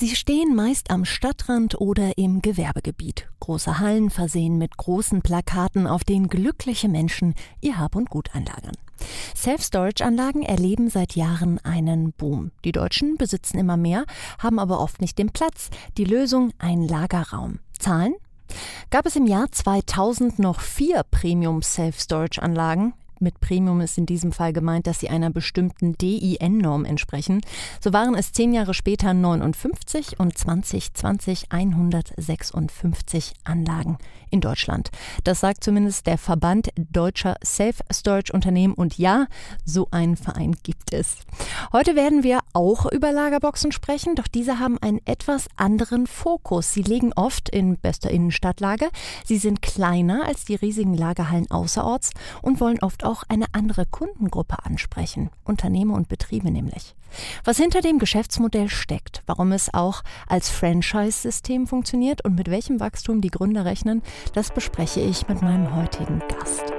Sie stehen meist am Stadtrand oder im Gewerbegebiet. Große Hallen versehen mit großen Plakaten, auf denen glückliche Menschen ihr Hab und Gut einlagern. Self-Storage-Anlagen erleben seit Jahren einen Boom. Die Deutschen besitzen immer mehr, haben aber oft nicht den Platz. Die Lösung ein Lagerraum. Zahlen? Gab es im Jahr 2000 noch vier Premium Self-Storage-Anlagen, mit Premium ist in diesem Fall gemeint, dass sie einer bestimmten DIN-Norm entsprechen. So waren es zehn Jahre später 59 und 2020 156 Anlagen in Deutschland. Das sagt zumindest der Verband deutscher Self-Storage-Unternehmen. Und ja, so einen Verein gibt es. Heute werden wir auch über Lagerboxen sprechen, doch diese haben einen etwas anderen Fokus. Sie liegen oft in bester Innenstadtlage. Sie sind kleiner als die riesigen Lagerhallen außerorts und wollen oft auch eine andere Kundengruppe ansprechen. Unternehmer und Betriebe nämlich. Was hinter dem Geschäftsmodell steckt, warum es auch als Franchise-System funktioniert und mit welchem Wachstum die Gründer rechnen, das bespreche ich mit meinem heutigen Gast.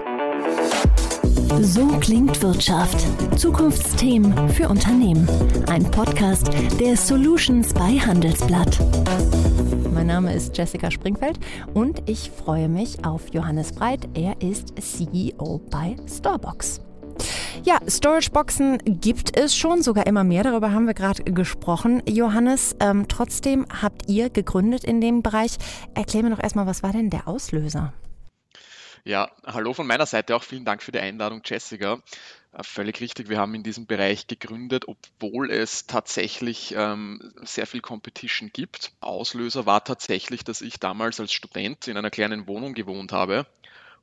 So klingt Wirtschaft. Zukunftsthemen für Unternehmen. Ein Podcast der Solutions bei Handelsblatt. Mein Name ist Jessica Springfeld und ich freue mich auf Johannes Breit. Er ist CEO bei Storebox. Ja, Storage-Boxen gibt es schon, sogar immer mehr. Darüber haben wir gerade gesprochen. Johannes, ähm, trotzdem habt ihr gegründet in dem Bereich. Erklär mir doch erstmal, was war denn der Auslöser? Ja, hallo von meiner Seite auch. Vielen Dank für die Einladung, Jessica. Äh, völlig richtig, wir haben in diesem Bereich gegründet, obwohl es tatsächlich ähm, sehr viel Competition gibt. Auslöser war tatsächlich, dass ich damals als Student in einer kleinen Wohnung gewohnt habe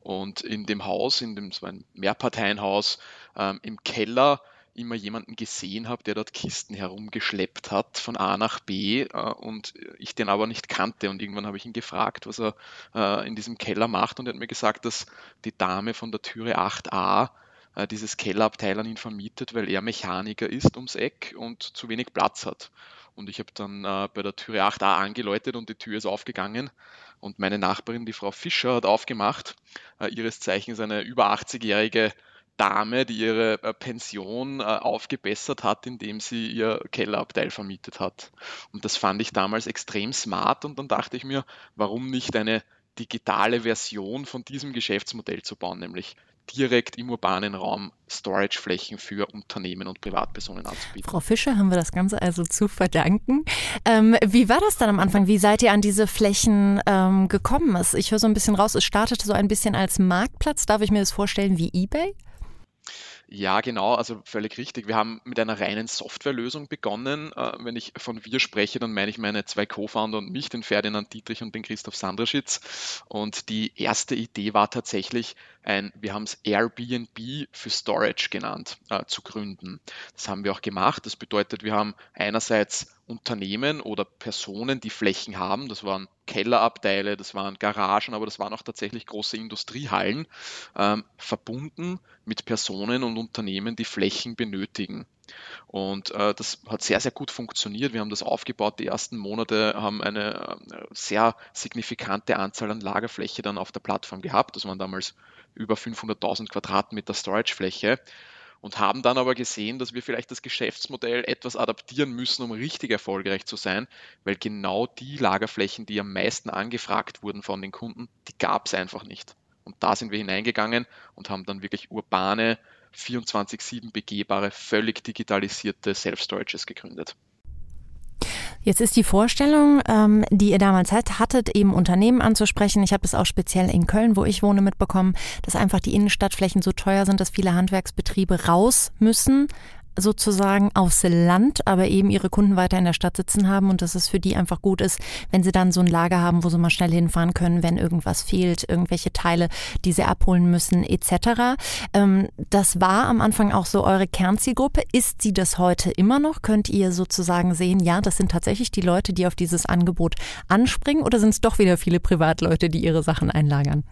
und in dem Haus, in dem, es ein Mehrparteienhaus, ähm, im Keller immer jemanden gesehen habe, der dort Kisten herumgeschleppt hat von A nach B äh, und ich den aber nicht kannte. Und irgendwann habe ich ihn gefragt, was er äh, in diesem Keller macht und er hat mir gesagt, dass die Dame von der Türe 8a äh, dieses Kellerabteil an ihn vermietet, weil er Mechaniker ist ums Eck und zu wenig Platz hat. Und ich habe dann äh, bei der Türe 8a angeläutet und die Tür ist aufgegangen. Und meine Nachbarin, die Frau Fischer, hat aufgemacht. Äh, ihres Zeichens eine über 80-jährige Dame, die ihre äh, Pension äh, aufgebessert hat, indem sie ihr Kellerabteil vermietet hat. Und das fand ich damals extrem smart und dann dachte ich mir, warum nicht eine digitale Version von diesem Geschäftsmodell zu bauen, nämlich direkt im urbanen Raum Storageflächen für Unternehmen und Privatpersonen anzubieten. Frau Fischer haben wir das Ganze also zu verdanken. Ähm, wie war das dann am Anfang? Wie seid ihr an diese Flächen ähm, gekommen? Ich höre so ein bisschen raus, es startete so ein bisschen als Marktplatz. Darf ich mir das vorstellen wie eBay? Ja, genau, also völlig richtig. Wir haben mit einer reinen Softwarelösung begonnen. Äh, wenn ich von wir spreche, dann meine ich meine zwei Co-Founder und mich, den Ferdinand Dietrich und den Christoph Sandraschitz. Und die erste Idee war tatsächlich ein, wir haben es Airbnb für Storage genannt, äh, zu gründen. Das haben wir auch gemacht. Das bedeutet, wir haben einerseits Unternehmen oder Personen, die Flächen haben. Das waren Kellerabteile, das waren Garagen, aber das waren auch tatsächlich große Industriehallen, ähm, verbunden mit Personen und Unternehmen, die Flächen benötigen. Und äh, das hat sehr, sehr gut funktioniert. Wir haben das aufgebaut. Die ersten Monate haben eine äh, sehr signifikante Anzahl an Lagerfläche dann auf der Plattform gehabt. Das waren damals über 500.000 Quadratmeter Storagefläche und haben dann aber gesehen, dass wir vielleicht das Geschäftsmodell etwas adaptieren müssen, um richtig erfolgreich zu sein, weil genau die Lagerflächen, die am meisten angefragt wurden von den Kunden, die gab es einfach nicht. Und da sind wir hineingegangen und haben dann wirklich urbane, 24-7 begehbare, völlig digitalisierte Self-Storages gegründet. Jetzt ist die Vorstellung, ähm, die ihr damals hattet, eben Unternehmen anzusprechen. Ich habe es auch speziell in Köln, wo ich wohne, mitbekommen, dass einfach die Innenstadtflächen so teuer sind, dass viele Handwerksbetriebe raus müssen sozusagen aufs Land, aber eben ihre Kunden weiter in der Stadt sitzen haben und dass es für die einfach gut ist, wenn sie dann so ein Lager haben, wo sie mal schnell hinfahren können, wenn irgendwas fehlt, irgendwelche Teile, die sie abholen müssen, etc. Ähm, das war am Anfang auch so eure Kernzielgruppe. Ist sie das heute immer noch? Könnt ihr sozusagen sehen, ja, das sind tatsächlich die Leute, die auf dieses Angebot anspringen oder sind es doch wieder viele Privatleute, die ihre Sachen einlagern?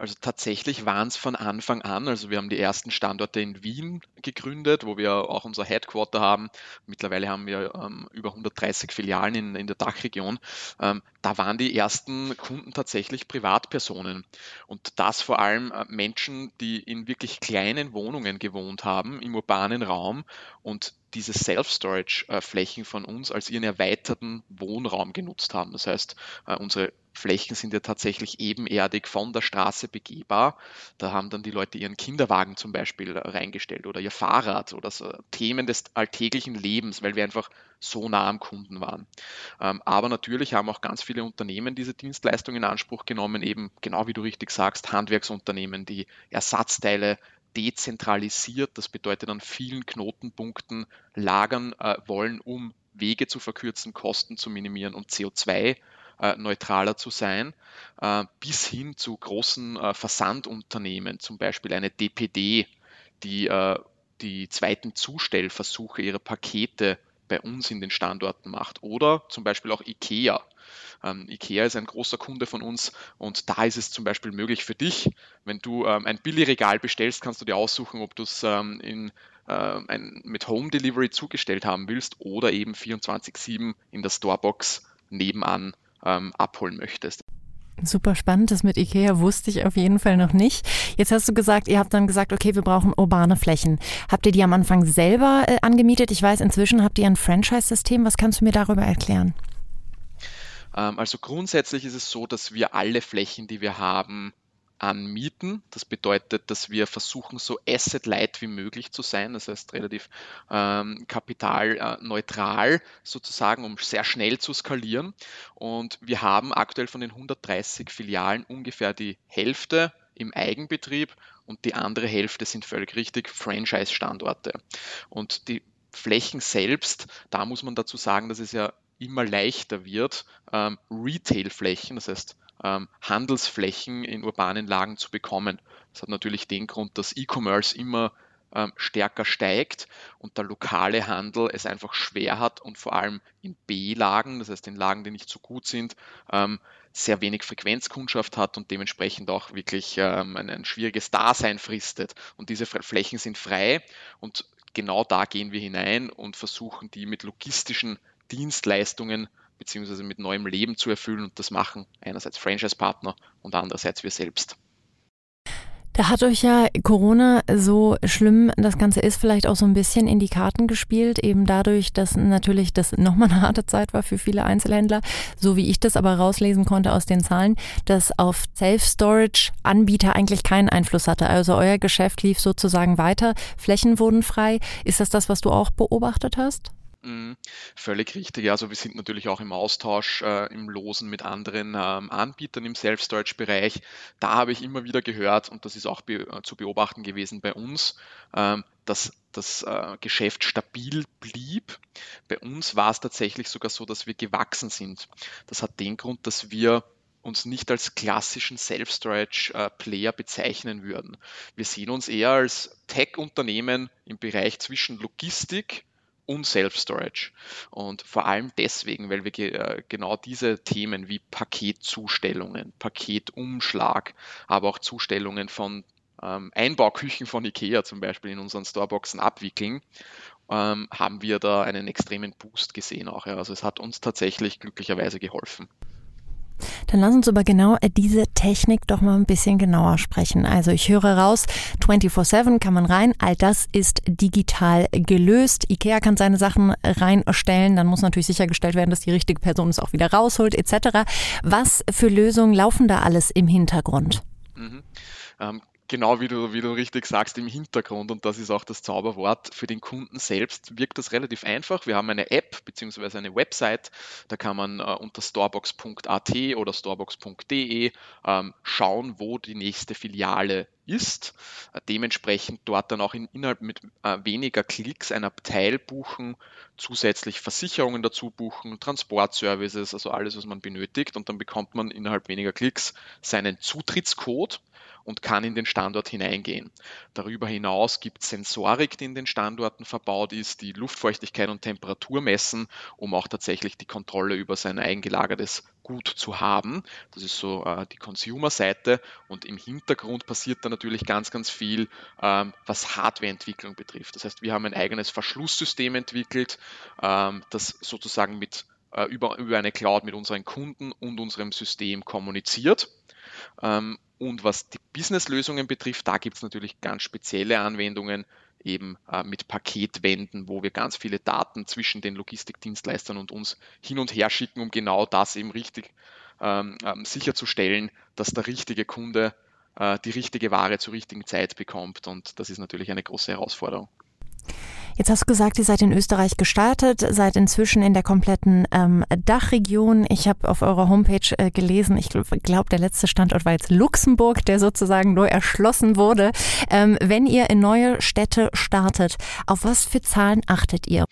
Also tatsächlich waren es von Anfang an, also wir haben die ersten Standorte in Wien gegründet, wo wir auch unser Headquarter haben. Mittlerweile haben wir ähm, über 130 Filialen in, in der Dachregion. Ähm, da waren die ersten Kunden tatsächlich Privatpersonen. Und das vor allem äh, Menschen, die in wirklich kleinen Wohnungen gewohnt haben, im urbanen Raum und diese Self-Storage-Flächen von uns als ihren erweiterten Wohnraum genutzt haben. Das heißt, äh, unsere Flächen sind ja tatsächlich ebenerdig von der Straße begehbar. Da haben dann die Leute ihren Kinderwagen zum Beispiel reingestellt oder ihr Fahrrad oder so Themen des alltäglichen Lebens, weil wir einfach so nah am Kunden waren. Ähm, aber natürlich haben auch ganz viele Unternehmen diese Dienstleistung in Anspruch genommen, eben genau wie du richtig sagst, Handwerksunternehmen, die Ersatzteile dezentralisiert, das bedeutet an vielen Knotenpunkten lagern äh, wollen, um Wege zu verkürzen, Kosten zu minimieren und CO2 äh, neutraler zu sein, äh, bis hin zu großen äh, Versandunternehmen, zum Beispiel eine DPD, die die zweiten Zustellversuche ihrer Pakete bei uns in den Standorten macht. Oder zum Beispiel auch IKEA. Ähm, IKEA ist ein großer Kunde von uns und da ist es zum Beispiel möglich für dich, wenn du ähm, ein Billigregal bestellst, kannst du dir aussuchen, ob du es ähm, in, äh, ein, mit Home Delivery zugestellt haben willst oder eben 24-7 in der Storebox nebenan ähm, abholen möchtest. Super spannend, das mit IKEA wusste ich auf jeden Fall noch nicht. Jetzt hast du gesagt, ihr habt dann gesagt, okay, wir brauchen urbane Flächen. Habt ihr die am Anfang selber äh, angemietet? Ich weiß, inzwischen habt ihr ein Franchise-System. Was kannst du mir darüber erklären? Ähm, also grundsätzlich ist es so, dass wir alle Flächen, die wir haben, anmieten. Das bedeutet, dass wir versuchen, so asset-light wie möglich zu sein, das heißt relativ ähm, kapitalneutral sozusagen, um sehr schnell zu skalieren. Und wir haben aktuell von den 130 Filialen ungefähr die Hälfte im Eigenbetrieb und die andere Hälfte sind völlig richtig Franchise-Standorte. Und die Flächen selbst, da muss man dazu sagen, dass es ja immer leichter wird, ähm, Retail-Flächen, das heißt ähm, Handelsflächen in urbanen Lagen zu bekommen. Das hat natürlich den Grund, dass E-Commerce immer ähm, stärker steigt und der lokale Handel es einfach schwer hat und vor allem in B-Lagen, das heißt in Lagen, die nicht so gut sind, ähm, sehr wenig Frequenzkundschaft hat und dementsprechend auch wirklich ähm, ein, ein schwieriges Dasein fristet. Und diese Flächen sind frei und genau da gehen wir hinein und versuchen die mit logistischen Dienstleistungen beziehungsweise mit neuem Leben zu erfüllen. Und das machen einerseits Franchise-Partner und andererseits wir selbst. Da hat euch ja Corona so schlimm das Ganze ist, vielleicht auch so ein bisschen in die Karten gespielt, eben dadurch, dass natürlich das nochmal eine harte Zeit war für viele Einzelhändler, so wie ich das aber rauslesen konnte aus den Zahlen, dass auf Self-Storage-Anbieter eigentlich keinen Einfluss hatte. Also euer Geschäft lief sozusagen weiter, Flächen wurden frei. Ist das das, was du auch beobachtet hast? Mhm. Völlig richtig. Also wir sind natürlich auch im Austausch, äh, im Losen mit anderen ähm, Anbietern im Self-Storage-Bereich. Da habe ich immer wieder gehört, und das ist auch be äh, zu beobachten gewesen bei uns, ähm, dass das äh, Geschäft stabil blieb. Bei uns war es tatsächlich sogar so, dass wir gewachsen sind. Das hat den Grund, dass wir uns nicht als klassischen Self-Storage-Player bezeichnen würden. Wir sehen uns eher als Tech-Unternehmen im Bereich zwischen Logistik, und Self-Storage. Und vor allem deswegen, weil wir äh, genau diese Themen wie Paketzustellungen, Paketumschlag, aber auch Zustellungen von ähm, Einbauküchen von IKEA zum Beispiel in unseren Storeboxen abwickeln, ähm, haben wir da einen extremen Boost gesehen auch. Ja. Also es hat uns tatsächlich glücklicherweise geholfen. Dann lass uns über genau äh, diese Technik doch mal ein bisschen genauer sprechen. Also ich höre raus, 24-7 kann man rein, all das ist digital gelöst. IKEA kann seine Sachen reinstellen, dann muss natürlich sichergestellt werden, dass die richtige Person es auch wieder rausholt, etc. Was für Lösungen laufen da alles im Hintergrund? Mhm. Ähm, genau wie du, wie du richtig sagst, im Hintergrund, und das ist auch das Zauberwort, für den Kunden selbst wirkt das relativ einfach. Wir haben eine App bzw. eine Website, da kann man äh, unter storebox.at oder storebox.de ähm, schauen, wo die nächste Filiale ist. Äh, dementsprechend dort dann auch in, innerhalb mit äh, weniger Klicks ein Abteil buchen, zusätzlich Versicherungen dazu buchen, Transportservices, also alles, was man benötigt. Und dann bekommt man innerhalb weniger Klicks seinen Zutrittscode und kann in den Standort hineingehen. Darüber hinaus gibt es Sensorik, die in den Standorten verbaut ist, die Luftfeuchtigkeit und Temperatur messen, um auch tatsächlich die Kontrolle über sein eingelagertes Gut zu haben. Das ist so äh, die Consumer-Seite und im Hintergrund passiert da natürlich ganz, ganz viel, ähm, was Hardware-Entwicklung betrifft. Das heißt, wir haben ein eigenes Verschlusssystem entwickelt, ähm, das sozusagen mit äh, über, über eine Cloud mit unseren Kunden und unserem System kommuniziert. Und was die Business-Lösungen betrifft, da gibt es natürlich ganz spezielle Anwendungen, eben äh, mit Paketwänden, wo wir ganz viele Daten zwischen den Logistikdienstleistern und uns hin und her schicken, um genau das eben richtig ähm, ähm, sicherzustellen, dass der richtige Kunde äh, die richtige Ware zur richtigen Zeit bekommt. Und das ist natürlich eine große Herausforderung. Jetzt hast du gesagt, ihr seid in Österreich gestartet, seid inzwischen in der kompletten ähm, Dachregion. Ich habe auf eurer Homepage äh, gelesen, ich glaube, der letzte Standort war jetzt Luxemburg, der sozusagen neu erschlossen wurde. Ähm, wenn ihr in neue Städte startet, auf was für Zahlen achtet ihr?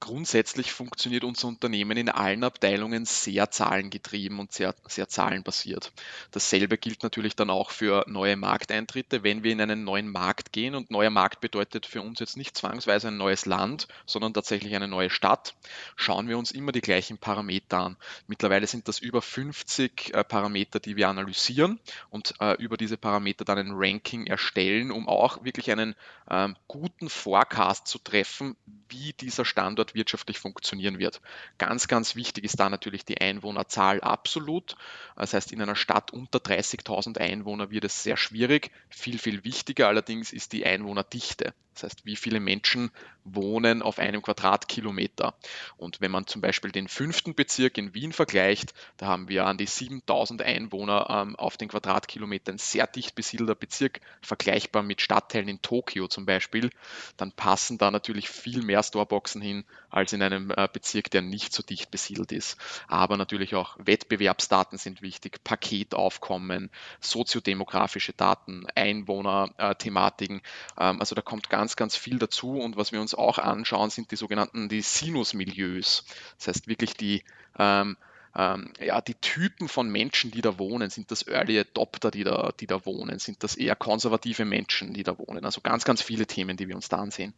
Grundsätzlich funktioniert unser Unternehmen in allen Abteilungen sehr zahlengetrieben und sehr, sehr zahlenbasiert. Dasselbe gilt natürlich dann auch für neue Markteintritte. Wenn wir in einen neuen Markt gehen und neuer Markt bedeutet für uns jetzt nicht zwangsweise ein neues Land, sondern tatsächlich eine neue Stadt, schauen wir uns immer die gleichen Parameter an. Mittlerweile sind das über 50 äh, Parameter, die wir analysieren und äh, über diese Parameter dann ein Ranking erstellen, um auch wirklich einen ähm, guten Forecast zu treffen, wie dieser Standort wirtschaftlich funktionieren wird. Ganz, ganz wichtig ist da natürlich die Einwohnerzahl absolut. Das heißt, in einer Stadt unter 30.000 Einwohner wird es sehr schwierig. Viel, viel wichtiger allerdings ist die Einwohnerdichte. Das heißt, wie viele Menschen wohnen auf einem Quadratkilometer. Und wenn man zum Beispiel den fünften Bezirk in Wien vergleicht, da haben wir an die 7000 Einwohner ähm, auf den Quadratkilometer, ein sehr dicht besiedelter Bezirk, vergleichbar mit Stadtteilen in Tokio zum Beispiel, dann passen da natürlich viel mehr Storeboxen hin als in einem äh, Bezirk, der nicht so dicht besiedelt ist. Aber natürlich auch Wettbewerbsdaten sind wichtig, Paketaufkommen, soziodemografische Daten, Einwohnerthematiken. Ähm, also da kommt ganz, ganz viel dazu. Und was wir uns auch anschauen, sind die sogenannten die Sinusmilieus. Das heißt wirklich die ähm, ähm, ja, die Typen von Menschen, die da wohnen, sind das Early Adopter, die da, die da wohnen, sind das eher konservative Menschen, die da wohnen. Also ganz, ganz viele Themen, die wir uns da ansehen.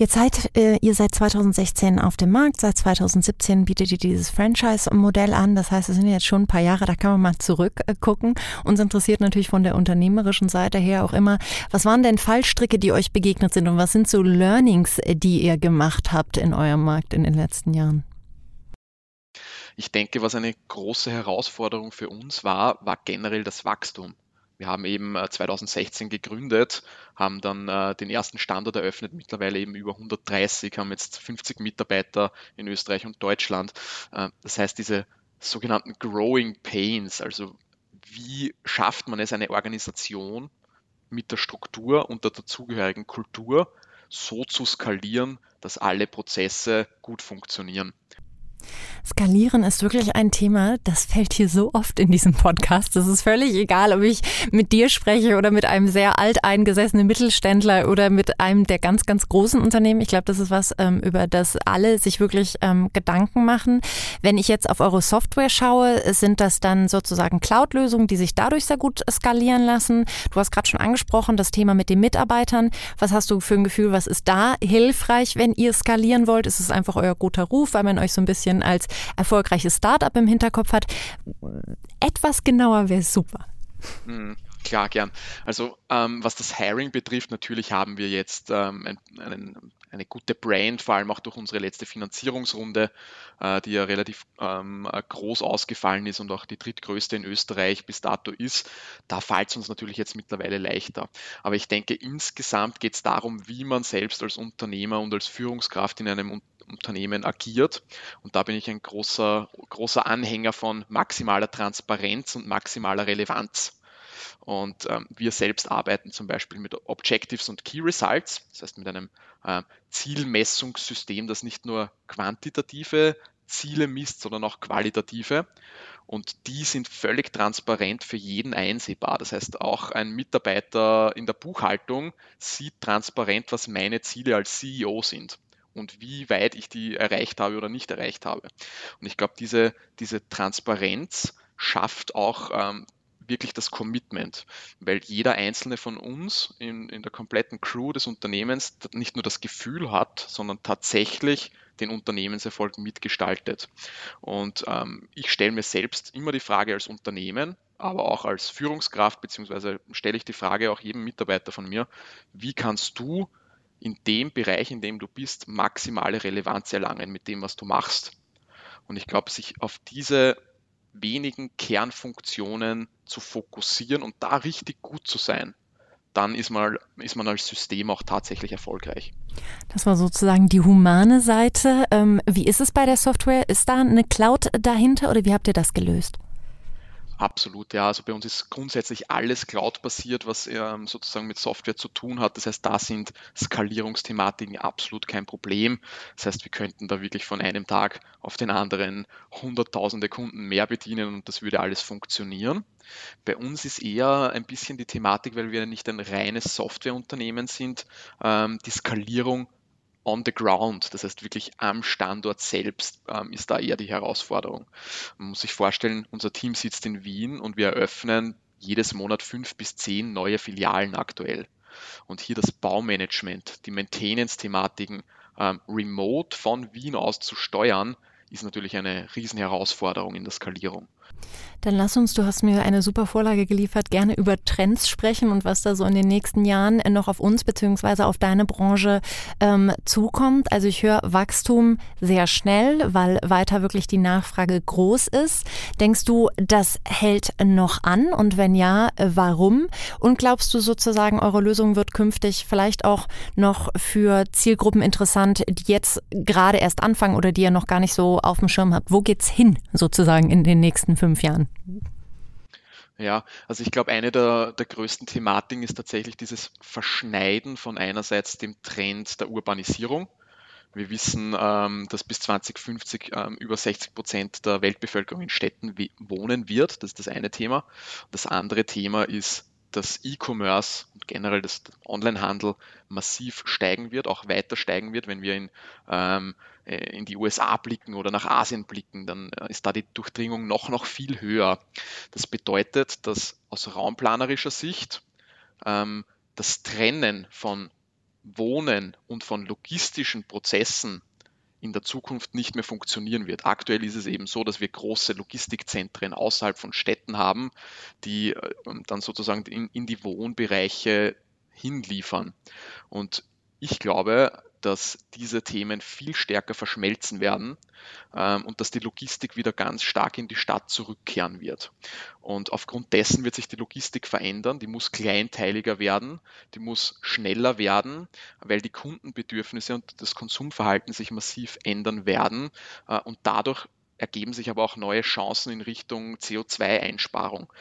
Jetzt seid äh, ihr seit 2016 auf dem Markt, seit 2017 bietet ihr dieses Franchise-Modell an. Das heißt, es sind jetzt schon ein paar Jahre, da kann man mal zurückgucken. Uns interessiert natürlich von der unternehmerischen Seite her auch immer, was waren denn Fallstricke, die euch begegnet sind und was sind so Learnings, äh, die ihr gemacht habt in eurem Markt in den letzten Jahren? Ich denke, was eine große Herausforderung für uns war, war generell das Wachstum. Wir haben eben 2016 äh, gegründet, haben dann äh, den ersten Standort eröffnet, mittlerweile eben über 130, haben jetzt 50 Mitarbeiter in Österreich und Deutschland. Äh, das heißt, diese sogenannten Growing Pains, also wie schafft man es, eine Organisation mit der Struktur und der dazugehörigen Kultur so zu skalieren, dass alle Prozesse gut funktionieren. Skalieren ist wirklich ein Thema, das fällt hier so oft in diesem Podcast. Es ist völlig egal, ob ich mit dir spreche oder mit einem sehr alteingesessenen Mittelständler oder mit einem der ganz, ganz großen Unternehmen. Ich glaube, das ist was, ähm, über das alle sich wirklich ähm, Gedanken machen. Wenn ich jetzt auf eure Software schaue, sind das dann sozusagen Cloud-Lösungen, die sich dadurch sehr gut skalieren lassen. Du hast gerade schon angesprochen, das Thema mit den Mitarbeitern. Was hast du für ein Gefühl, was ist da hilfreich, wenn ihr skalieren wollt? Ist es einfach euer guter Ruf, weil man euch so ein bisschen als erfolgreiches Startup im Hinterkopf hat. Etwas genauer wäre super. Mhm. Klar, gern. Also ähm, was das Hiring betrifft, natürlich haben wir jetzt ähm, einen, eine gute Brand, vor allem auch durch unsere letzte Finanzierungsrunde, äh, die ja relativ ähm, groß ausgefallen ist und auch die drittgrößte in Österreich bis dato ist. Da fällt es uns natürlich jetzt mittlerweile leichter. Aber ich denke, insgesamt geht es darum, wie man selbst als Unternehmer und als Führungskraft in einem Unternehmen Unternehmen agiert. Und da bin ich ein großer, großer Anhänger von maximaler Transparenz und maximaler Relevanz. Und ähm, wir selbst arbeiten zum Beispiel mit Objectives und Key Results, das heißt mit einem äh, Zielmessungssystem, das nicht nur quantitative Ziele misst, sondern auch qualitative. Und die sind völlig transparent für jeden einsehbar. Das heißt, auch ein Mitarbeiter in der Buchhaltung sieht transparent, was meine Ziele als CEO sind und wie weit ich die erreicht habe oder nicht erreicht habe. Und ich glaube, diese, diese Transparenz schafft auch ähm, wirklich das Commitment, weil jeder einzelne von uns in, in der kompletten Crew des Unternehmens nicht nur das Gefühl hat, sondern tatsächlich den Unternehmenserfolg mitgestaltet. Und ähm, ich stelle mir selbst immer die Frage als Unternehmen, aber auch als Führungskraft, beziehungsweise stelle ich die Frage auch jedem Mitarbeiter von mir, wie kannst du in dem Bereich, in dem du bist, maximale Relevanz erlangen mit dem, was du machst. Und ich glaube, sich auf diese wenigen Kernfunktionen zu fokussieren und da richtig gut zu sein, dann ist man, ist man als System auch tatsächlich erfolgreich. Das war sozusagen die humane Seite. Ähm, wie ist es bei der Software? Ist da eine Cloud dahinter oder wie habt ihr das gelöst? Absolut, ja. Also bei uns ist grundsätzlich alles Cloud-basiert, was ähm, sozusagen mit Software zu tun hat. Das heißt, da sind Skalierungsthematiken absolut kein Problem. Das heißt, wir könnten da wirklich von einem Tag auf den anderen hunderttausende Kunden mehr bedienen und das würde alles funktionieren. Bei uns ist eher ein bisschen die Thematik, weil wir nicht ein reines Softwareunternehmen sind, ähm, die Skalierung on the ground, das heißt wirklich am Standort selbst, ähm, ist da eher die Herausforderung. Man muss sich vorstellen, unser Team sitzt in Wien und wir eröffnen jedes Monat fünf bis zehn neue Filialen aktuell. Und hier das Baumanagement, die Maintenance-Thematiken ähm, remote von Wien aus zu steuern, ist natürlich eine Riesenherausforderung in der Skalierung. Dann lass uns, du hast mir eine super Vorlage geliefert, gerne über Trends sprechen und was da so in den nächsten Jahren noch auf uns beziehungsweise auf deine Branche ähm, zukommt. Also ich höre Wachstum sehr schnell, weil weiter wirklich die Nachfrage groß ist. Denkst du, das hält noch an? Und wenn ja, warum? Und glaubst du sozusagen, eure Lösung wird künftig vielleicht auch noch für Zielgruppen interessant, die jetzt gerade erst anfangen oder die ihr noch gar nicht so auf dem Schirm habt? Wo geht's hin sozusagen in den nächsten fünf Jahren? Ja, also ich glaube, eine der, der größten Thematiken ist tatsächlich dieses Verschneiden von einerseits dem Trend der Urbanisierung. Wir wissen, ähm, dass bis 2050 ähm, über 60 Prozent der Weltbevölkerung in Städten wohnen wird. Das ist das eine Thema. Das andere Thema ist dass E-Commerce und generell das Onlinehandel massiv steigen wird, auch weiter steigen wird. Wenn wir in, ähm, äh, in die USA blicken oder nach Asien blicken, dann äh, ist da die Durchdringung noch, noch viel höher. Das bedeutet, dass aus raumplanerischer Sicht ähm, das Trennen von Wohnen und von logistischen Prozessen in der Zukunft nicht mehr funktionieren wird. Aktuell ist es eben so, dass wir große Logistikzentren außerhalb von Städten haben, die äh, dann sozusagen in, in die Wohnbereiche hinliefern. Und ich glaube, dass diese Themen viel stärker verschmelzen werden ähm, und dass die Logistik wieder ganz stark in die Stadt zurückkehren wird. Und aufgrund dessen wird sich die Logistik verändern, die muss kleinteiliger werden, die muss schneller werden, weil die Kundenbedürfnisse und das Konsumverhalten sich massiv ändern werden äh, und dadurch ergeben sich aber auch neue Chancen in Richtung CO2-Einsparung.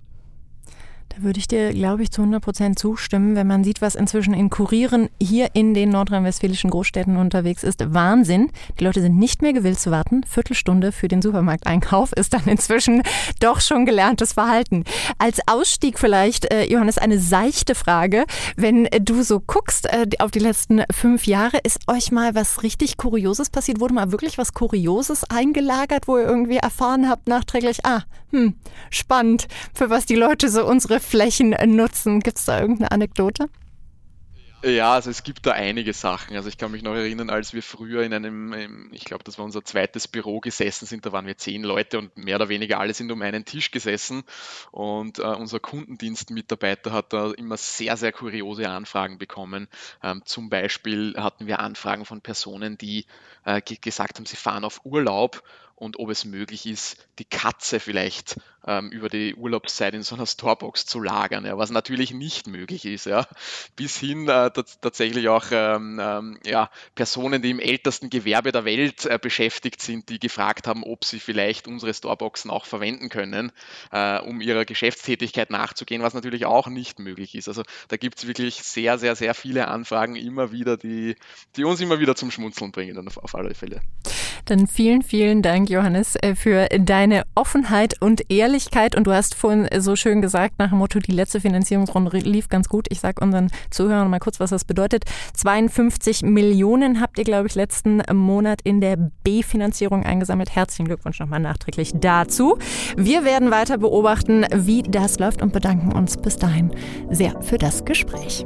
Da würde ich dir, glaube ich, zu 100 Prozent zustimmen, wenn man sieht, was inzwischen in Kurieren hier in den nordrhein-westfälischen Großstädten unterwegs ist. Wahnsinn. Die Leute sind nicht mehr gewillt zu warten. Viertelstunde für den Supermarkteinkauf ist dann inzwischen doch schon gelerntes Verhalten. Als Ausstieg vielleicht, äh, Johannes, eine seichte Frage. Wenn du so guckst äh, auf die letzten fünf Jahre, ist euch mal was richtig Kurioses passiert? Wurde mal wirklich was Kurioses eingelagert, wo ihr irgendwie erfahren habt nachträglich, ah, hm, spannend, für was die Leute so unsere Flächen nutzen. Gibt es da irgendeine Anekdote? Ja, also es gibt da einige Sachen. Also ich kann mich noch erinnern, als wir früher in einem, ich glaube, das war unser zweites Büro gesessen sind, da waren wir zehn Leute und mehr oder weniger alle sind um einen Tisch gesessen und äh, unser Kundendienstmitarbeiter hat da immer sehr, sehr kuriose Anfragen bekommen. Ähm, zum Beispiel hatten wir Anfragen von Personen, die äh, gesagt haben, sie fahren auf Urlaub und ob es möglich ist, die Katze vielleicht ähm, über die Urlaubszeit in so einer Storebox zu lagern, ja, was natürlich nicht möglich ist. Ja. Bis hin äh, tatsächlich auch ähm, ähm, ja, Personen, die im ältesten Gewerbe der Welt äh, beschäftigt sind, die gefragt haben, ob sie vielleicht unsere Storeboxen auch verwenden können, äh, um ihrer Geschäftstätigkeit nachzugehen, was natürlich auch nicht möglich ist. Also da gibt es wirklich sehr, sehr, sehr viele Anfragen immer wieder, die, die uns immer wieder zum Schmunzeln bringen, auf, auf alle Fälle. Dann vielen, vielen Dank, Johannes, äh, für deine Offenheit und Ehrlichkeit. Und du hast vorhin so schön gesagt, nach dem Motto, die letzte Finanzierungsrunde lief ganz gut. Ich sage unseren Zuhörern mal kurz, was das bedeutet. 52 Millionen habt ihr, glaube ich, letzten Monat in der B-Finanzierung eingesammelt. Herzlichen Glückwunsch nochmal nachträglich dazu. Wir werden weiter beobachten, wie das läuft und bedanken uns bis dahin sehr für das Gespräch.